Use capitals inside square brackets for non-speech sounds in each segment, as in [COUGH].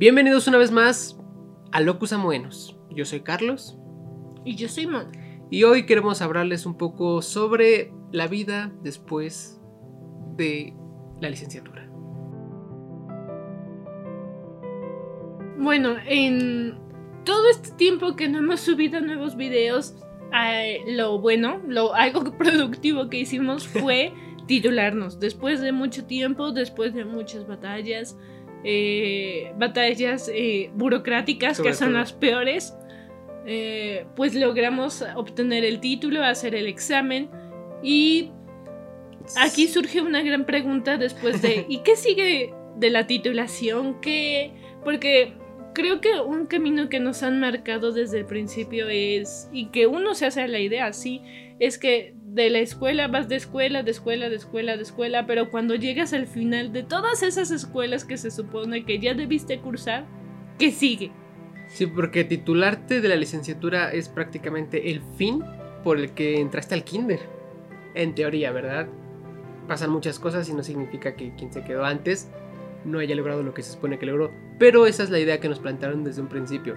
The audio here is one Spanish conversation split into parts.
Bienvenidos una vez más a Locus Amoenos. Yo soy Carlos. Y yo soy Mon. Y hoy queremos hablarles un poco sobre la vida después de la licenciatura. Bueno, en todo este tiempo que no hemos subido nuevos videos, eh, lo bueno, lo algo [LAUGHS] productivo que hicimos fue [LAUGHS] titularnos. Después de mucho tiempo, después de muchas batallas, eh, batallas eh, burocráticas Sobre que son todo. las peores, eh, pues logramos obtener el título, hacer el examen y aquí surge una gran pregunta después de [LAUGHS] ¿y qué sigue de la titulación? ¿Qué? Porque creo que un camino que nos han marcado desde el principio es y que uno se hace a la idea, sí, es que de la escuela vas de escuela, de escuela, de escuela, de escuela, pero cuando llegas al final de todas esas escuelas que se supone que ya debiste cursar, ¿qué sigue? Sí, porque titularte de la licenciatura es prácticamente el fin por el que entraste al kinder. En teoría, ¿verdad? Pasan muchas cosas y no significa que quien se quedó antes no haya logrado lo que se supone que logró. Pero esa es la idea que nos plantearon desde un principio.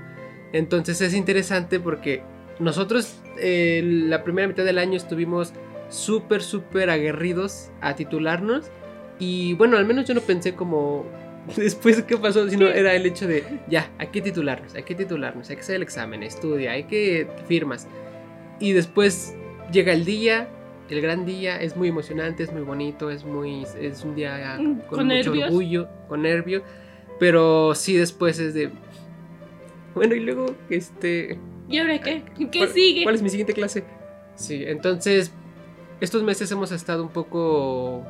Entonces es interesante porque nosotros eh, la primera mitad del año estuvimos súper, súper aguerridos a titularnos. Y bueno, al menos yo no pensé como [LAUGHS] después qué pasó, sino era el hecho de ya, hay que titularnos, hay que titularnos, hay que hacer el examen, estudia, hay que firmas. Y después llega el día, el gran día, es muy emocionante, es muy bonito, es muy es un día Mm, con, con mucho nervios. orgullo, con nervio, pero sí después es de bueno, y luego este ¿Y ahora qué? ¿Qué ¿Cuál- sigue? ¿Cuál es mi siguiente clase? Sí, entonces estos meses hemos estado un poco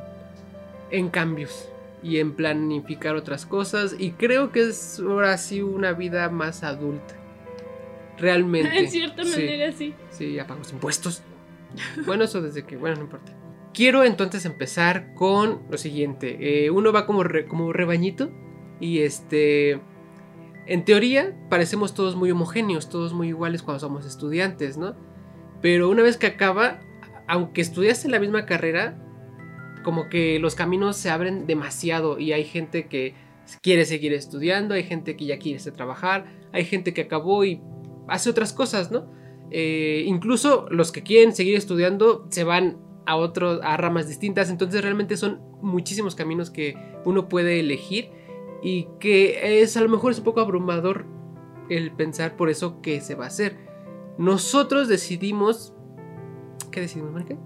en cambios y en planificar otras cosas y creo que es ahora sí una vida más adulta. Realmente. En cierta Sí, manera sí. Sí, ya pagamos impuestos. [LAUGHS] Bueno, eso desde que, bueno, no importa. Quiero entonces empezar con lo siguiente. Eh, uno va como, re- como rebañito y este... En teoría parecemos todos muy homogéneos, todos muy iguales cuando somos estudiantes, ¿no? Pero una vez que acaba, aunque estudiaste la misma carrera, como que los caminos se abren demasiado y hay gente que quiere seguir estudiando, hay gente que ya quiere trabajar, hay gente que acabó y hace otras cosas, ¿no? Eh, incluso los que quieren seguir estudiando se van a otros a ramas distintas entonces realmente son muchísimos caminos que uno puede elegir y que es a lo mejor es un poco abrumador el pensar por eso qué se va a hacer nosotros decidimos qué decidimos Mónica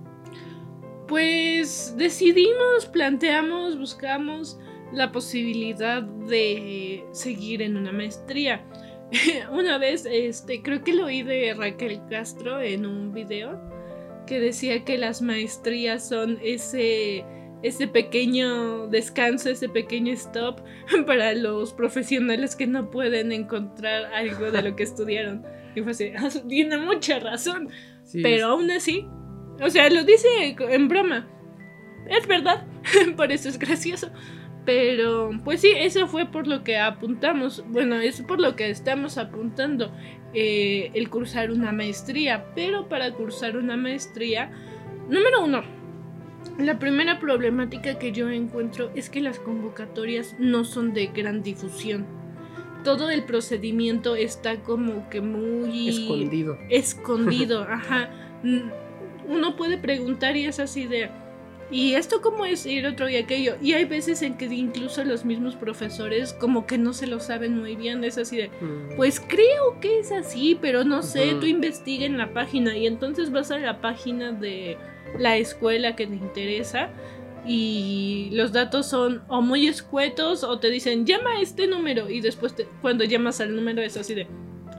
Pues decidimos, planteamos, buscamos la posibilidad de seguir en una maestría. [LAUGHS] una vez, este, creo que lo oí de Raquel Castro en un video que decía que las maestrías son ese, ese pequeñño descanso, ese pequeño stop [LAUGHS] para los profesionales que no pueden encontrar algo de lo que [LAUGHS] estudiaron. Y fue así, [LAUGHS] tiene mucha razón. Sí, Pero aún así, o sea, lo dice en broma. Es verdad, por eso es gracioso. Pero, pues sí, eso fue por lo que apuntamos. Bueno, es por lo que estamos apuntando eh, el cursar una maestría. Pero para cursar una maestría, número uno, la primera problemática que yo encuentro es que las convocatorias no son de gran difusión. Todo el procedimiento está como que muy escondido escondido, [LAUGHS] ajá. Mm, Uno puede preguntar y es así de, ¿y esto cómo es ir otro y aquello? Y hay veces en que incluso los mismos profesores como que no se lo saben muy bien, es así de, Mm, pues creo que es así, pero no sé, tú investiga en la página y entonces vas a la página de la escuela que te interesa y los datos son o muy escuetos o te dicen llama a este número y después te- cuando llamas al número es así de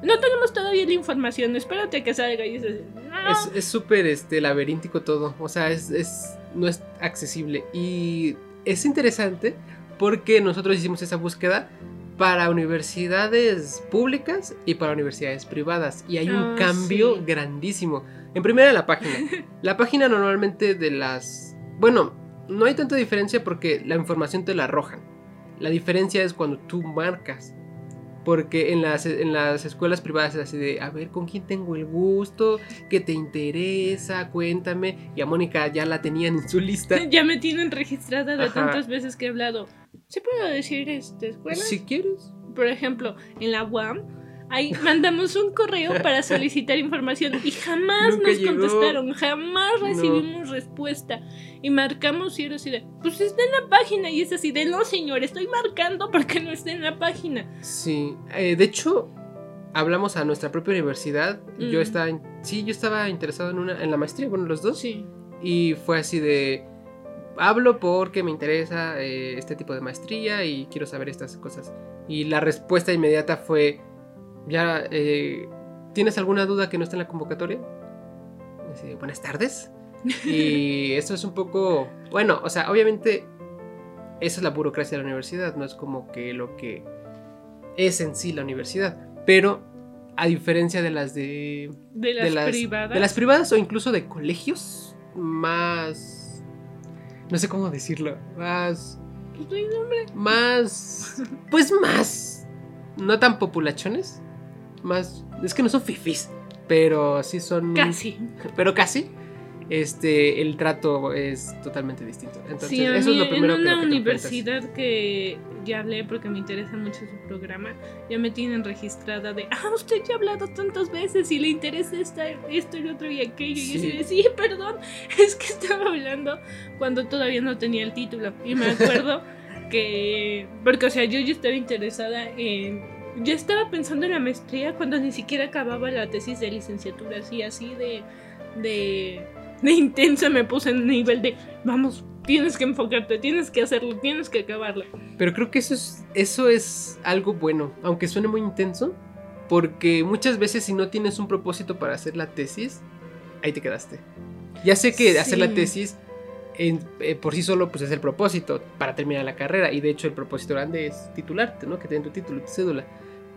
no tenemos todavía la información, espérate a que salga y es así, "No". Es- es súper este, laberíntico todo. O sea, es, es- no es accesible. Y es interesante porque nosotros hicimos esa búsqueda para universidades públicas y para universidades privadas. Y hay un Ah, cambio sí. grandísimo. En primera, la página. La página normalmente de las... Bueno, no hay tanta diferencia porque la información te la arrojan. La diferencia es cuando tú marcas. Porque en las, en las escuelas privadas es así de, a ver, ¿con quién tengo el gusto? ¿Qué te interesa? Cuéntame. Y a Mónica ya la tenían en su lista. [LAUGHS] Ya me tienen registrada de Ajá. tantas veces que he hablado. ¿Sí puedo decir este escuela? Si quieres. por ejemplo, en la UAM, ahí mandamos un correo para solicitar información y jamás Nunca nos llegó. contestaron, jamás No. recibimos respuesta. Y marcamos y era así de, pues está en la página. Y es así de, no señor, estoy marcando porque no está en la página. Sí, eh, de hecho, hablamos a nuestra propia universidad. Yo Mm. estaba, in- sí, yo estaba interesado en una, en la maestría, bueno, los dos. Sí. Y fue así de, hablo porque me interesa eh, este tipo de maestría y quiero saber estas cosas. Y la respuesta inmediata fue, ya, eh, ¿tienes alguna duda que no está en la convocatoria? Así Buenas tardes. Y [LAUGHS] eso es un poco, bueno, o sea, obviamente esa es la burocracia de la universidad, no es como que lo que es en sí la universidad, pero a diferencia de las de De las, de las privadas. de las privadas o incluso de colegios más no sé cómo decirlo, más Pues, no hay nombre. más pues más no tan populachones, más es que no son fifis, pero sí son Casi. pero casi este el trato es totalmente distinto. Entonces, Sí, a eso mí es lo primero en que- una que universidad que ya hablé porque me interesa mucho su programa, ya me tienen registrada de, ah, usted ya ha hablado tantas veces y le interesa esta, esto y otro y aquello. Y yo así de, sí, [LAUGHS] perdón, [LAUGHS] es que estaba hablando cuando todavía no tenía el título. Y me acuerdo [LAUGHS] que, porque o sea, yo ya estaba interesada en... Ya estaba pensando en la maestría cuando ni siquiera acababa la tesis de licenciatura, así, así de... de de intensa me puse en nivel de, vamos, tienes que enfocarte, tienes que hacerlo, tienes que acabarlo. Pero creo que eso es, eso es algo bueno, aunque suene muy intenso, porque muchas veces si no tienes un propósito para hacer la tesis, ahí te quedaste. Ya sé que hacer la tesis en- eh, por sí solo pues es el propósito para terminar la carrera y de hecho el propósito grande es titularte, ¿no? Que te den tu título tu cédula.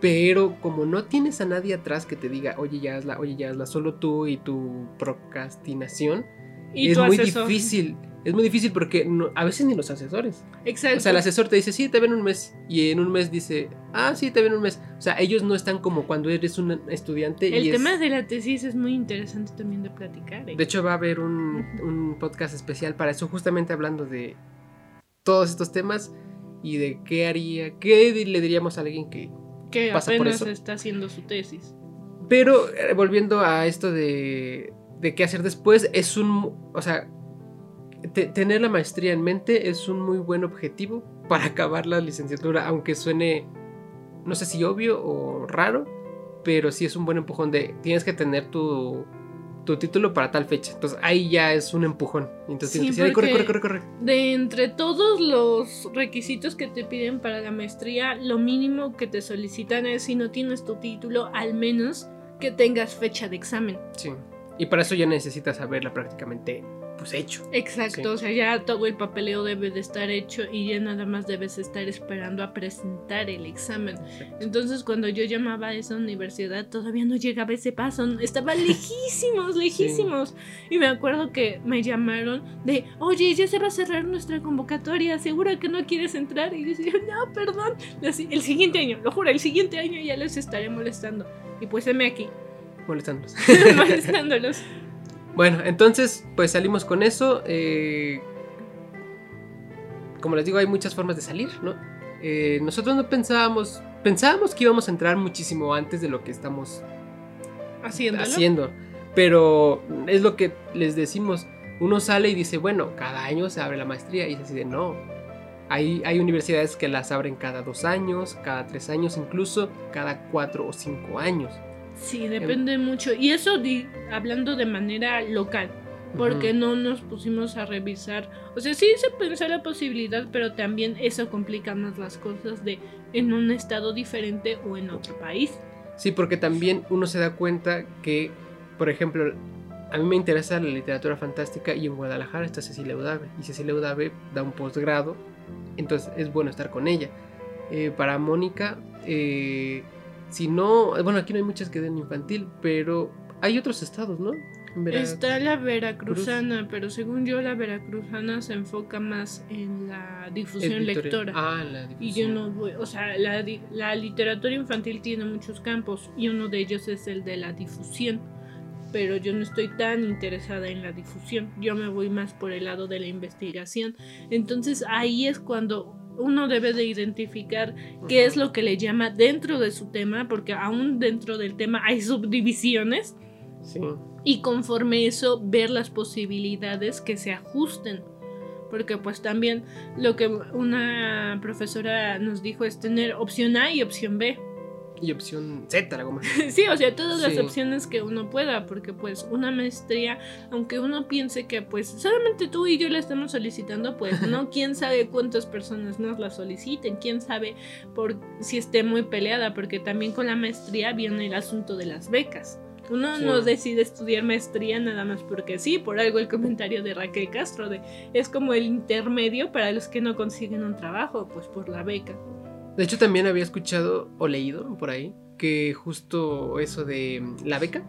Pero como no tienes a nadie atrás que te diga, oye, ya hazla, oye, ya hazla, solo tú y tu procrastinación, Y es muy difícil. Es muy difícil porque no- a veces ni los asesores. Exacto. O sea, el asesor te dice, sí, te ven un mes. Y en un mes dice, ah, sí, te ven un mes. O sea, ellos no están como cuando eres un estudiante. el y es- tema de la tesis es muy interesante también de platicar. ¿eh? De hecho, va a haber un, un podcast especial para eso, justamente hablando de todos estos temas y de qué haría, qué le diríamos a alguien que... que pasa por apenas eso. está haciendo su tesis. Pero eh, volviendo a esto de, de qué hacer después, es un... O sea, tener la maestría en mente es un muy buen objetivo para acabar la licenciatura, aunque suene, no sé si obvio o raro, pero sí es un buen empujón de tienes que tener tu, tu título para tal fecha. Entonces ahí ya es un empujón. Entonces Sí, tienes que decir, "Ay, corre, corre, corre, corre. De entre todos los requisitos que te piden para la maestría, lo mínimo que te solicitan es si no tienes tu título, al menos que tengas fecha de examen. Sí. Y para eso ya necesitas saberla prácticamente pues hecho. Exacto, Sí. o sea, ya todo el papeleo debe de estar hecho y ya nada más debes estar esperando a presentar el examen. Entonces, cuando yo llamaba a esa universidad, todavía no llegaba ese paso, estaba lejísimos, [LAUGHS] lejísimos. Y me acuerdo que me llamaron de, oye, ya se va a cerrar nuestra convocatoria, ¿seguro que no quieres entrar? Y yo decía, no, perdón, el siguiente año, lo juro, el siguiente año ya les estaré molestando. Y pues heme aquí, Molestándolos. [LAUGHS] molestándolos. [LAUGHS] Bueno, entonces, pues salimos con eso. eh, como les digo, hay muchas formas de salir, ¿no? Eh, nosotros no pensábamos, pensábamos que íbamos a entrar muchísimo antes de lo que estamos Haciéndolo. haciendo. Pero es lo que les decimos. Uno sale y dice, bueno, cada año se abre la maestría. Y es así de, no. Hay, hay universidades que las abren cada dos años, cada tres años, incluso cada cuatro o cinco años. Sí, depende mucho. Y eso di- hablando de manera local, porque Ujú. no nos pusimos a revisar. O sea, sí se pensó la posibilidad, pero también eso complica más las cosas de en un estado diferente o en otro país. Sí, porque también uno se da cuenta que, por ejemplo, a mí me interesa la literatura fantástica y en Guadalajara está Cecilia Udave. Y Cecilia Udave da un posgrado, entonces es bueno estar con ella. Eh, para Mónica, eh, si no, bueno, aquí no hay muchas que den infantil, pero hay otros estados, ¿no? Está la veracruzana, pero según yo la veracruzana se enfoca más en la difusión editorial. lectora. Ah, la Y yo difusión. no voy, o sea, la, la literatura infantil tiene muchos campos y uno de ellos es el de la difusión, pero yo no estoy tan interesada en la difusión, yo me voy más por el lado de la investigación. Entonces ahí es cuando uno debe de identificar qué es lo que le llama dentro de su tema, porque aún dentro del tema hay subdivisiones. Sí. Y conforme eso, ver las posibilidades que se ajusten. Porque pues también lo que una profesora nos dijo es tener opción A y opción B. Y opción Z, la goma. [LAUGHS] Sí, o sea, todas las Sí. opciones que uno pueda, porque pues una maestría, aunque uno piense que pues solamente tú y yo la estamos solicitando, pues no, [LAUGHS] quién sabe cuántas personas nos la soliciten, quién sabe por si esté muy peleada, porque también con la maestría viene el asunto de las becas. Uno Sí. no decide estudiar maestría nada más porque sí, por algo el comentario de Raquel Castro de es como el intermedio para los que no consiguen un trabajo, pues por la beca. De hecho, también había escuchado o leído por ahí que justo eso de mm, la beca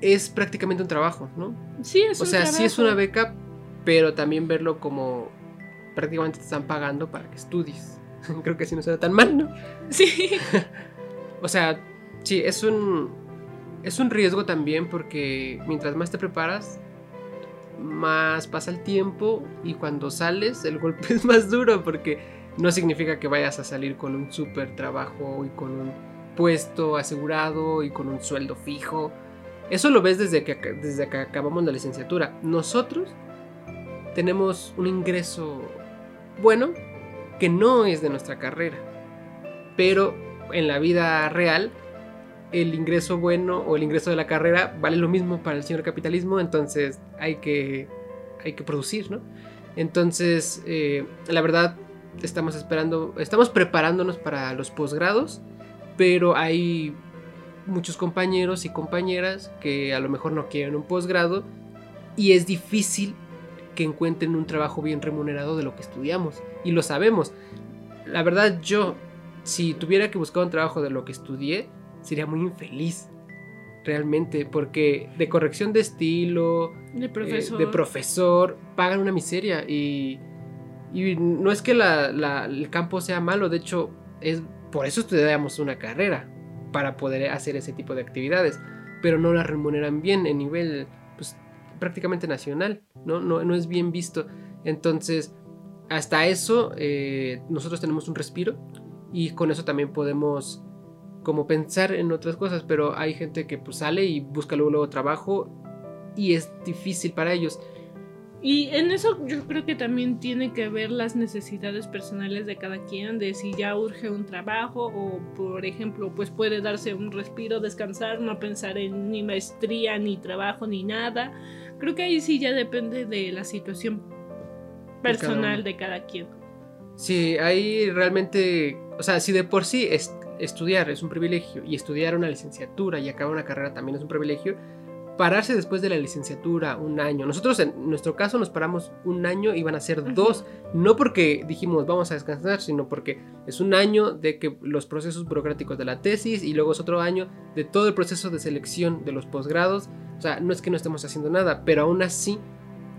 es prácticamente un trabajo, ¿no? Sí, es O un sea, sí es una beca, pero también verlo como prácticamente te están pagando para que estudies. [LAUGHS] Creo que así no suena tan mal, ¿no? [LAUGHS] Sí. [LAUGHS] O sea, sí, es un, es un riesgo también porque mientras más te preparas, más pasa el tiempo y cuando sales el golpe es más duro porque no significa que vayas a salir con un súper trabajo y con un puesto asegurado y con un sueldo fijo. Eso lo ves desde que, desde que acabamos la licenciatura. Nosotros tenemos un ingreso bueno que no es de nuestra carrera, pero en la vida real el ingreso bueno o el ingreso de la carrera vale lo mismo para el señor capitalismo, entonces hay que, hay que producir, ¿no? Entonces, eh, la verdad, estamos esperando, estamos preparándonos para los posgrados, pero hay muchos compañeros y compañeras que a lo mejor no quieren un posgrado y es difícil que encuentren un trabajo bien remunerado de lo que estudiamos y lo sabemos. La verdad yo, si tuviera que buscar un trabajo de lo que estudié, sería muy infeliz. Realmente, porque de corrección de estilo, De eh, profesor. de profesor, pagan una miseria. Y, y no es que la- el campo sea malo, de hecho, es por eso estudiamos una carrera, para poder hacer ese tipo de actividades. Pero no la remuneran bien en nivel pues, prácticamente nacional, ¿no? No, no es bien visto. Entonces, hasta eso, eh, nosotros tenemos un respiro y con eso también podemos como pensar en otras cosas, pero hay gente que pues sale y busca luego trabajo y es difícil para ellos. Y en eso yo creo que también tiene que ver las necesidades personales de cada quien, de si ya urge un trabajo o, por ejemplo, pues puede darse un respiro, descansar, no pensar en ni maestría, ni trabajo, ni nada. Creo que ahí sí ya depende de la situación personal de cada quien. Sí, ahí realmente, o sea, si de por sí es- estudiar es un privilegio y estudiar una licenciatura y acabar una carrera también es un privilegio, pararse después de la licenciatura un año. Nosotros en nuestro caso nos paramos un año y van a ser dos, no porque dijimos vamos a descansar, sino porque es un año de que los procesos burocráticos de la tesis y luego es otro año de todo el proceso de selección de los posgrados. O sea, no es que no estemos haciendo nada, pero aún así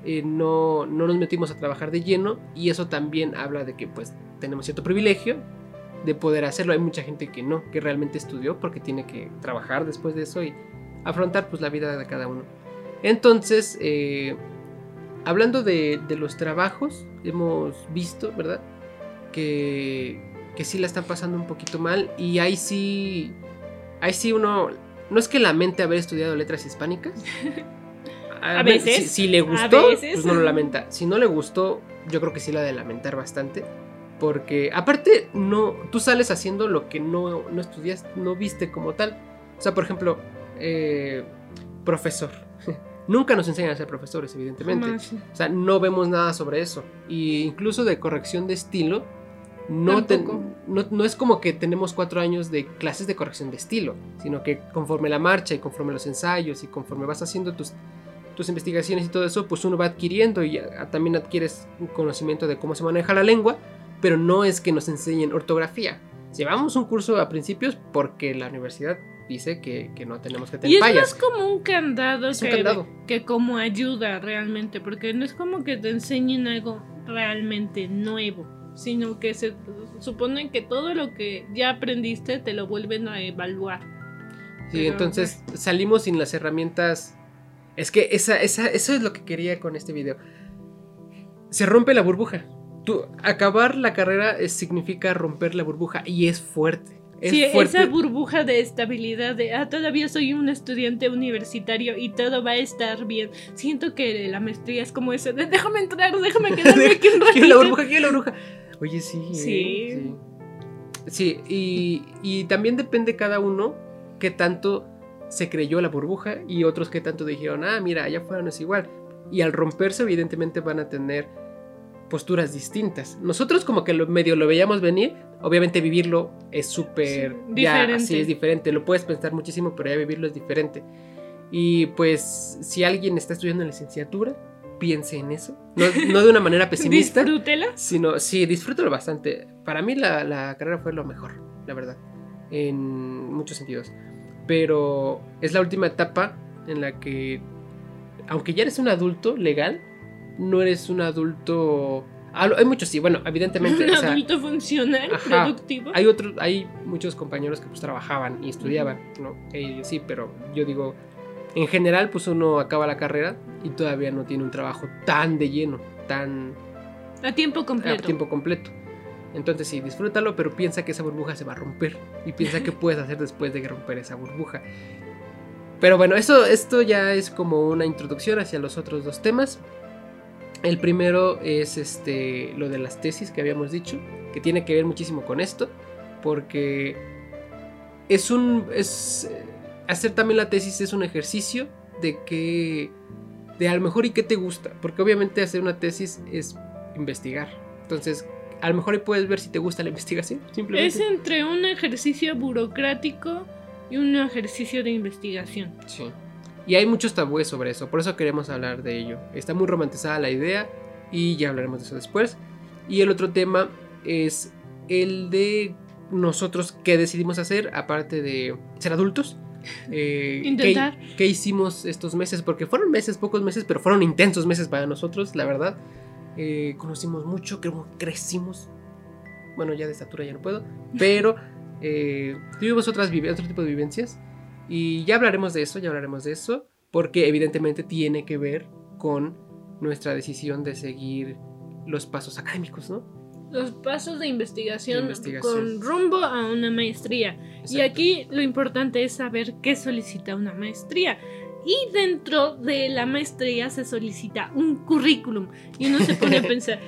eh, no, no nos metimos a trabajar de lleno y eso también habla de que pues tenemos cierto privilegio de poder hacerlo. Hay mucha gente que no, que realmente estudió porque tiene que trabajar después de eso y afrontar pues la vida de cada uno. Entonces, eh, hablando de, de los trabajos, hemos visto, ¿verdad? Que, que sí la están pasando un poquito mal y ahí sí, ahí sí uno, no es que lamente haber estudiado letras hispánicas. [LAUGHS] A veces, Si, si le gustó, pues no lo lamenta. Si no le gustó, yo creo que sí la de lamentar bastante. Porque aparte, no, tú sales haciendo lo que no, no estudias, no viste como tal. O sea, por ejemplo, eh, profesor. [LAUGHS] Nunca nos enseñan a ser profesores, evidentemente. Jamás. O sea, no vemos nada sobre eso. Y incluso de corrección de estilo, no, te- no, no es como que tenemos cuatro años de clases de corrección de estilo, sino que conforme la marcha y conforme los ensayos y conforme vas haciendo tus, tus investigaciones y todo eso, pues uno va adquiriendo y ah, también adquieres un conocimiento de cómo se maneja la lengua, pero no es que nos enseñen ortografía. Llevamos un curso a principios porque la universidad dice que, que no tenemos que Y tener es fallas. más como un candado, Es un que, candado. que como ayuda realmente, porque no es como que te enseñen algo realmente nuevo, sino que se supone que todo lo que ya aprendiste te lo vuelven a evaluar. Sí, Pero, entonces salimos sin las herramientas. Es que esa, esa, eso es lo que quería con este video. Se rompe la burbuja. tú, acabar la carrera es- significa romper la burbuja y es fuerte. Es Sí, fuerte. esa burbuja de estabilidad de, ah, todavía soy un estudiante universitario y todo va a estar bien. Siento que la maestría es como eso de, déjame entrar, déjame [LAUGHS] quedarme aquí un Quiero la ratito". burbuja, quiero la burbuja. Oye, sí. ¿eh? Sí. Sí, Sí, y, y también depende cada uno qué tanto se creyó la burbuja y otros qué tanto dijeron, ah, mira, allá afuera no es igual. Y al romperse, evidentemente van a tener posturas distintas. Nosotros como que lo, medio lo veíamos venir, obviamente vivirlo es súper... Sí, ya, diferente. sí, es diferente, lo puedes pensar muchísimo, pero ya vivirlo es diferente. Y pues si alguien está estudiando en licenciatura, piense en eso. No, no de una manera [LAUGHS] pesimista. Disfrútela. Sino, sí, disfrútalo bastante. Para mí la, la carrera fue lo mejor, la verdad. En muchos sentidos. Pero es la última etapa en la que, aunque ya eres un adulto legal, no eres un adulto... ah, Hay muchos, sí, bueno, evidentemente. Un [LAUGHS] o sea, adulto funcional, ajá. productivo. hay otros, hay muchos compañeros que pues trabajaban y estudiaban, ¿no? Eh, sí, pero yo digo, en general, pues uno acaba la carrera y todavía no tiene un trabajo tan de lleno, tan A tiempo a completo. tiempo completo. Entonces sí, disfrútalo, pero piensa que esa burbuja se va a romper y piensa qué [LAUGHS] puedes hacer después de romper esa burbuja. Pero bueno, eso, esto ya es como una introducción hacia los otros dos temas. El primero es este, lo de las tesis que habíamos dicho, que tiene que ver muchísimo con esto, porque es un, es, hacer también la tesis es un ejercicio de que, de a lo mejor y qué te gusta, porque obviamente hacer una tesis es investigar. Entonces, a lo mejor ahí puedes ver si te gusta la [LAUGHS] investigación, simplemente. Es entre un ejercicio burocrático y un ejercicio de investigación. Sí. Y hay muchos tabúes sobre eso, por eso queremos hablar de ello. Está muy romantizada la idea y ya hablaremos de eso después. Y el otro tema es el de nosotros qué decidimos hacer, aparte de ser adultos. [LAUGHS] Eh, Intentar. ¿qué, qué hicimos estos meses? Porque fueron meses, pocos meses, pero fueron intensos meses para nosotros, la verdad. Eh, conocimos mucho, creo que crecimos. Bueno, ya de estatura ya no puedo, [LAUGHS] pero eh, tuvimos otras otro tipo de vivencias. Y ya hablaremos de eso, ya hablaremos de eso, porque evidentemente tiene que ver con nuestra decisión de seguir los pasos académicos, ¿no? Los pasos de investigación, De investigación. con rumbo a una maestría. Y aquí lo importante es saber qué solicita una maestría. Y dentro de la maestría se solicita un currículum. Y uno se pone a [LAUGHS] pensar,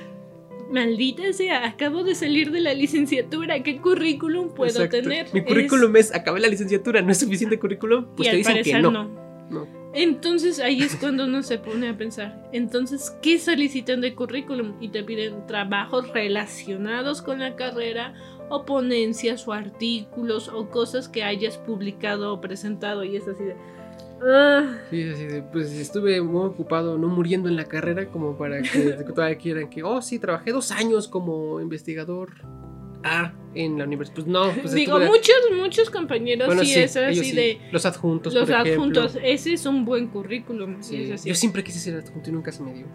maldita sea, acabo de salir de la licenciatura, ¿qué currículum puedo Exacto. tener? Mi Es- currículum es, acabé la licenciatura, ¿no es suficiente currículum? y Pues te al dicen que parecer no. no. No. Entonces ahí es cuando uno se pone a pensar, entonces, ¿qué solicitan de currículum? Y te piden trabajos relacionados con la carrera o ponencias o artículos o cosas que hayas publicado o presentado y es así de... "Ah". Sí, así de, pues estuve muy ocupado, no muriendo en la carrera, como para que [LAUGHS] todavía quieran que, oh, sí, trabajé dos años como investigador A en la universidad. Pues no, pues Digo, estuve- muchos, muchos compañeros Bueno, sí, sí, es así sí. de... Los adjuntos, Los por ejemplo. adjuntos, ese es un buen currículum. Sí, es así. Yo siempre quise ser adjunto y nunca se me dio.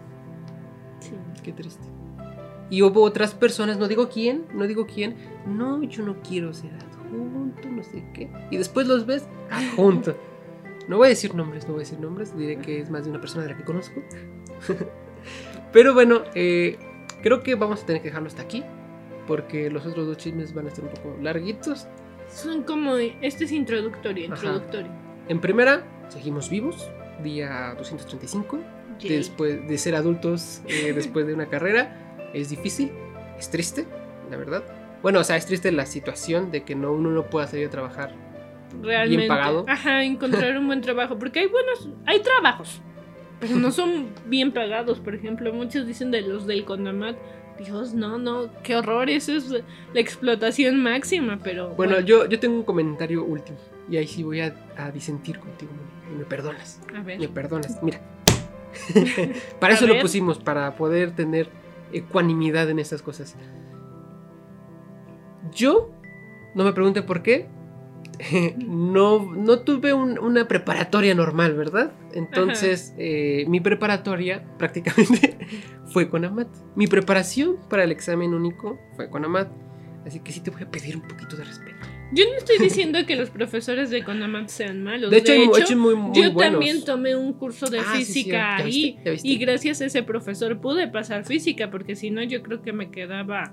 Sí. Qué triste. Y hubo otras personas, no digo quién, no digo quién. No, yo no quiero ser adjunto, no sé qué. Y después los ves [LAUGHS] adjunto. No voy a decir nombres, no voy a decir nombres. Diré que es más de una persona de la que conozco. [LAUGHS] Pero bueno, eh, creo que vamos a tener que dejarlo hasta aquí. Porque los otros dos chismes van a estar un poco larguitos. Son como... Este es introductorio, Ajá. introductorio. En primera, seguimos vivos. Día 235. Yay. después de ser adultos eh, después de una carrera es difícil, es triste, la verdad. Bueno, o sea, es triste la situación de que no uno no pueda salir a trabajar. Realmente. pagado. Ajá, encontrar un buen trabajo. Porque hay buenos, hay trabajos, pero no son bien pagados. Por ejemplo, muchos dicen de los del Conamat. Dios, no, no, qué horror, eso es la explotación máxima, pero Bueno, yo, yo tengo un comentario último y ahí sí voy a, a disentir contigo. Me perdonas, a ver. me perdonas. Mira, [LAUGHS] para eso lo pusimos, para poder tener ecuanimidad en estas cosas. Yo, no me pregunte por qué, [LAUGHS] no, no tuve un- una preparatoria normal, ¿verdad? Entonces, eh, mi preparatoria prácticamente [LAUGHS] fue con AMAT. Mi preparación para el examen único fue con AMAT. Así que sí te voy a pedir un poquito de respeto. Yo no estoy [LAUGHS] diciendo que los profesores de Economat sean malos. De hecho, muy, muy yo buenos. también tomé un curso de Ah, física ¿ya ahí y gracias a ese profesor pude pasar física porque si no yo creo que me quedaba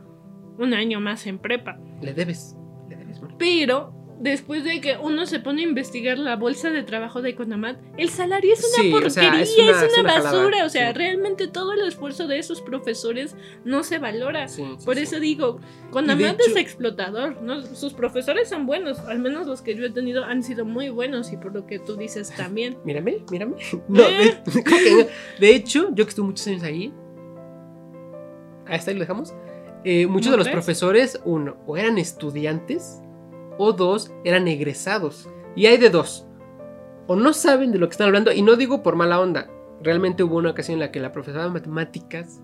un año más en prepa. Le debes. Le debes. Pero después de que uno se pone a investigar la bolsa de trabajo de Economat, el salario es una Sí, o porquería, sea, es es una, una- es una basura. jalada, o sea, sí. realmente todo el esfuerzo de esos profesores no se valora. Sí, Por eso digo, Y Conamat de es hecho- explotador, ¿no? Sus profesores son buenos, al menos los que yo he tenido han sido muy buenos y por lo que tú dices también. [LAUGHS] Mírame, mírame. [LAUGHS] [LAUGHS] No, de, hecho, yo que estuve muchos años ahí. Ahí está, ahí lo dejamos. eh, muchos ¿No de los profesores, uno, o eran estudiantes, o dos, eran egresados. Y hay de dos. O no saben de lo que están hablando, y no digo por mala onda. Realmente hubo una ocasión en la que la profesora de matemáticas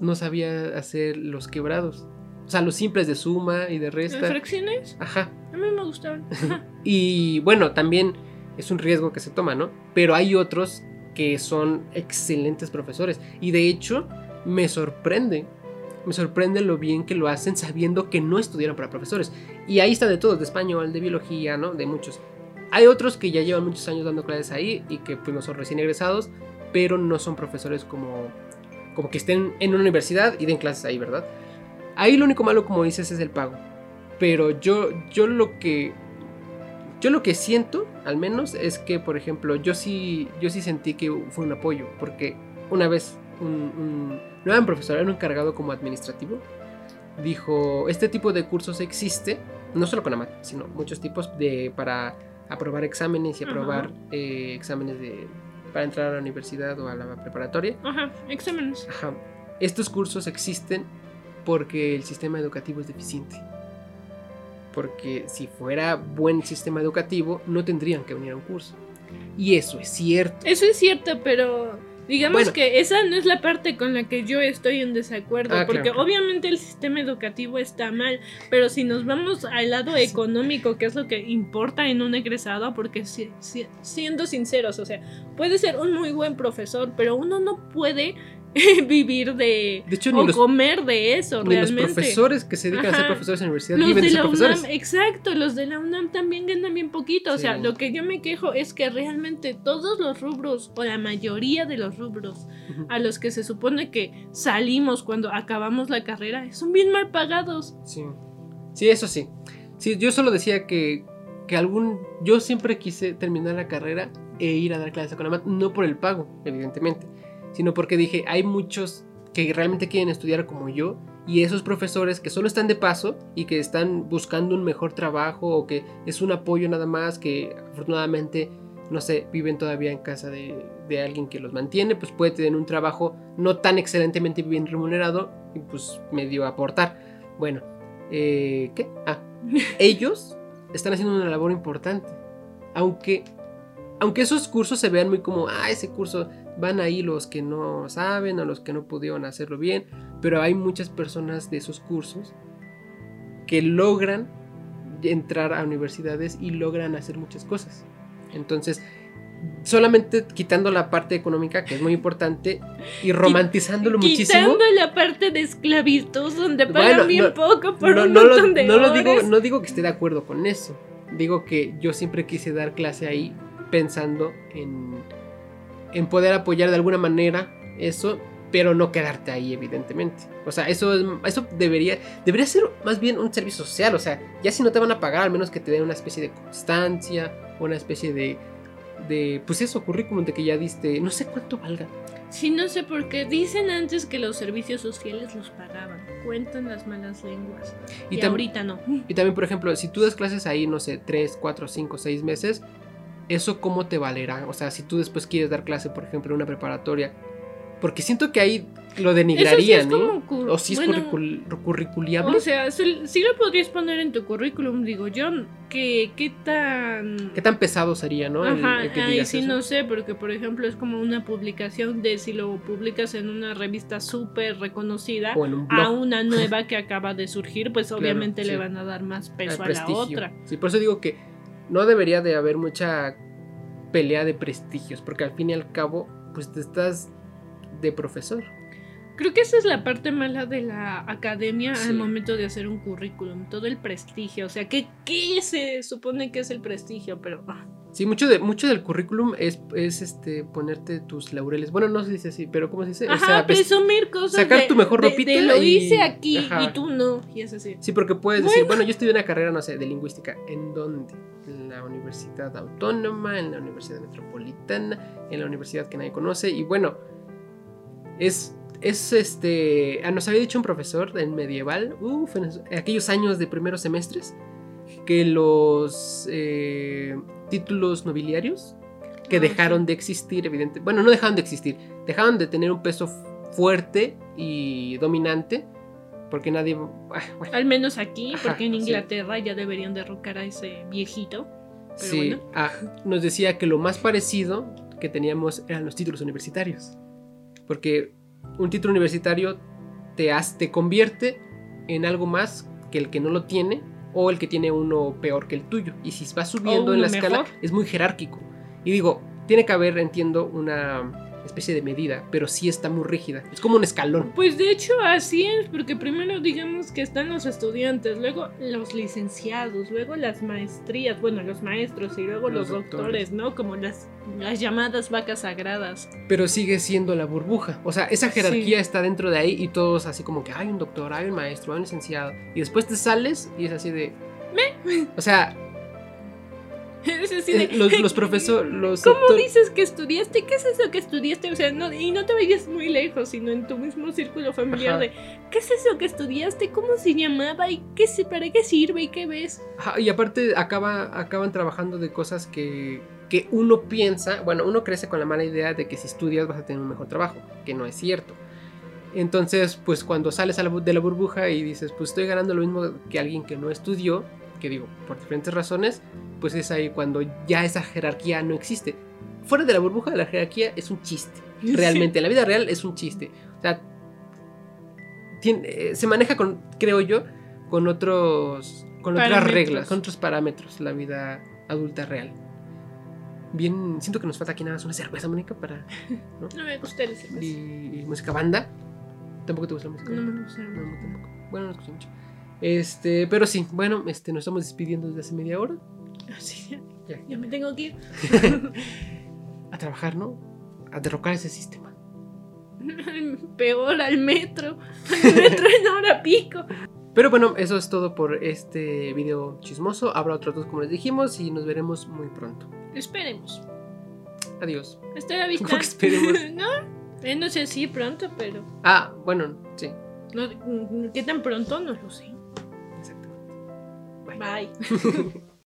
no sabía hacer los quebrados. O sea, los simples de suma y de ¿Las resta. fracciones? Ajá. A mí me gustaban. [LAUGHS] Y bueno, también es un riesgo que se toma, ¿no? Pero hay otros que son excelentes profesores. Y de hecho, me sorprende. Me sorprende lo bien que lo hacen sabiendo que no estudiaron para profesores. Y ahí está de todos, de español, de biología, ¿no? De muchos. Hay otros que ya llevan muchos años dando clases ahí y que pues no son recién egresados, pero no son profesores como, como que estén en una universidad y den clases ahí, ¿verdad? Ahí lo único malo, como dices, es el pago. Pero yo, yo lo que yo lo que siento, al menos, es que, por ejemplo, yo sí, yo sí sentí que fue un apoyo, porque una vez un, un- no era un profesor, era un encargado como administrativo, dijo, este tipo de cursos existe, no solo con AMAT, sino muchos tipos de, para aprobar exámenes y aprobar eh, exámenes de, para entrar a la universidad o a la preparatoria. Ajá, exámenes. Ajá. Estos cursos existen porque el sistema educativo es deficiente. Porque si fuera buen sistema educativo, no tendrían que venir a un curso. Y eso es cierto. Eso es cierto, pero digamos Bueno. que esa no es la parte con la que yo estoy en desacuerdo, Ah, porque claro, obviamente el sistema educativo está mal, pero si nos vamos al lado económico, que es lo que importa en un egresado, porque si- si- siendo sinceros, o sea, puede ser un muy buen profesor, pero uno no puede [LAUGHS] vivir de... De hecho, ni o los, comer de eso, ni los profesores que se dedican a ser profesores en la universidad Los viven de la profesores. UNAM, exacto, los de la UNAM también ganan bien poquito. O sea, lo que yo me quejo es que realmente todos los rubros, o la mayoría de los rubros a los que se supone que salimos cuando acabamos la carrera, son bien mal pagados. Sí. Sí, eso sí. Sí, yo solo decía que, que algún. Yo siempre quise terminar la carrera e ir a dar clases a Conamat, no por el pago, evidentemente, sino porque dije, hay muchos que realmente quieren estudiar como yo y esos profesores que solo están de paso y que están buscando un mejor trabajo o que es un apoyo nada más que afortunadamente no sé viven todavía en casa de, de alguien que los mantiene pues puede tener un trabajo no tan excelentemente bien remunerado y pues medio aportar. Bueno eh, qué ah [LAUGHS] ellos están haciendo una labor importante aunque aunque esos cursos se vean muy como ah ese curso van ahí los que no saben o los que no pudieron hacerlo bien, pero hay muchas personas de esos cursos que logran entrar a universidades y logran hacer muchas cosas. Entonces, solamente quitando la parte económica, que es muy importante, y romantizándolo muchísimo. Quitando la parte de esclavitud donde pagan Bueno, bien no- poco por no, un no lo, de no lo horas. digo, no digo que esté de acuerdo con eso. Digo que yo siempre quise dar clase ahí pensando en, en poder apoyar de alguna manera eso, pero no quedarte ahí, evidentemente. O sea, eso, es- eso debería, debería ser más bien un servicio social. O sea, ya si no te van a pagar, al menos que te den una especie de constancia, una especie de, de pues eso, currículum de que ya diste, no sé cuánto valga. Sí, no sé por qué. Dicen antes que los servicios sociales los pagaban. Cuentan las malas lenguas. Y, ahorita no. Y también, por ejemplo, si tú das clases ahí, no sé, 3, 4, 5, 6 meses, ¿eso cómo te valerá? O sea, si tú después quieres dar clase, por ejemplo, en una preparatoria, porque siento que ahí lo sí denigrarían, es ¿no? O si es bueno, curricul- curriculiable. O sea, sí, sí lo podrías poner en tu currículum, digo yo. Que, ¿Qué tan...? ¿Qué tan pesado sería, no? Ajá, el que sí eso. no sé, porque por ejemplo es como una publicación de si lo publicas en una revista súper reconocida O en un a blog. una nueva que acaba de surgir, pues Claro, obviamente sí. le van a dar más al peso a la otra. Sí, por eso digo que no debería de haber mucha pelea de prestigios, porque al fin y al cabo, pues te estás de profesor. Creo que esa es la parte mala de la academia Sí. al momento de hacer un currículum, todo el prestigio, o sea, ¿qué, qué se supone que es el prestigio? Pero ah, Sí, mucho, de, mucho del currículum es, es este ponerte tus laureles. Bueno, no se dice así, pero ¿cómo se dice? O Ajá, sea, presumir cosas sacar de- tu mejor de- ropita de lo y- hice aquí Ajá. y tú no, y es así. Sí, porque puedes decir, bueno, yo estudié una carrera, no sé, de lingüística. ¿En dónde? En la Universidad Autónoma, en la Universidad Metropolitana, en la universidad que nadie conoce. Y bueno, es, es este. ah, Nos había dicho un profesor en medieval, uf, en aquellos años de primeros semestres, que los eh, títulos nobiliarios que Ah, dejaron sí. de existir, evidente. Bueno, no dejaron de existir, dejaron de tener un peso fuerte y dominante. Porque nadie. ah, bueno. Al menos aquí, Ajá, porque en sí. Inglaterra ya deberían derrocar a ese viejito. Pero Sí, bueno. ah, nos decía que lo más parecido que teníamos eran los títulos universitarios. Porque un título universitario te, has- te convierte en algo más que el que no lo tiene o el que tiene uno peor que el tuyo. Y si vas subiendo en la escala, es muy jerárquico. Y digo, tiene que haber, entiendo, una especie de medida, pero sí está muy rígida. Es como un escalón. Pues de hecho así es, porque primero digamos que están los estudiantes, luego los licenciados, luego las maestrías, bueno, los maestros y luego Los los, doctores. doctores, ¿no? Como las, las llamadas vacas sagradas. pero sigue siendo la burbuja. O sea, esa jerarquía Sí. está dentro de ahí y todos así como que hay un doctor, hay un maestro, hay un licenciado. Y después te sales y es así de... O sea, [LAUGHS] de, los, los profesores, los ¿Cómo dices que estudiaste? ¿Qué es eso que estudiaste? O sea, no, y no te vayas muy lejos, sino en tu mismo círculo familiar Ajá. de ¿qué es eso que estudiaste? ¿Cómo se llamaba? ¿Y qué se, para qué sirve? ¿Y qué ves? Ajá, y aparte acaba, acaban trabajando de cosas que, que uno piensa, bueno, uno crece con la mala idea de que si estudias vas a tener un mejor trabajo, que no es cierto. Entonces, pues cuando sales a la bu- de la burbuja y dices, pues estoy ganando lo mismo que alguien que no estudió, que digo, por diferentes razones, pues es ahí cuando ya esa jerarquía no existe. Fuera de la burbuja, la jerarquía es un chiste. Realmente, en la vida real es un chiste. O sea, tiene- eh, se maneja con, creo yo, con otros, con otras reglas, con otros parámetros, la vida adulta real. Bien, siento que nos falta aquí nada más una cerveza, Mónica, para. ¿no? [LAUGHS] No me gusta el cerveza. Y, y música banda. ¿Tampoco te gusta la música No me gusta. No, tampoco. Bueno, no escucho mucho. Este, pero sí, bueno, este, nos estamos despidiendo desde hace media hora. Así, ya, Ya. ya me tengo que ir. [LAUGHS] A trabajar, ¿no? A derrocar ese sistema. [LAUGHS] Peor al metro. Al metro en hora pico. Pero bueno, eso es todo por este video chismoso. Habrá otros dos, como les dijimos, y nos veremos muy pronto. Esperemos. Adiós. Hasta la [LAUGHS] vista. ¿Cómo que esperemos? no, eh, no sé si pronto, pero. Ah, bueno, sí, No, ¿Qué tan pronto? No lo sé. Exacto. Bye. [LAUGHS]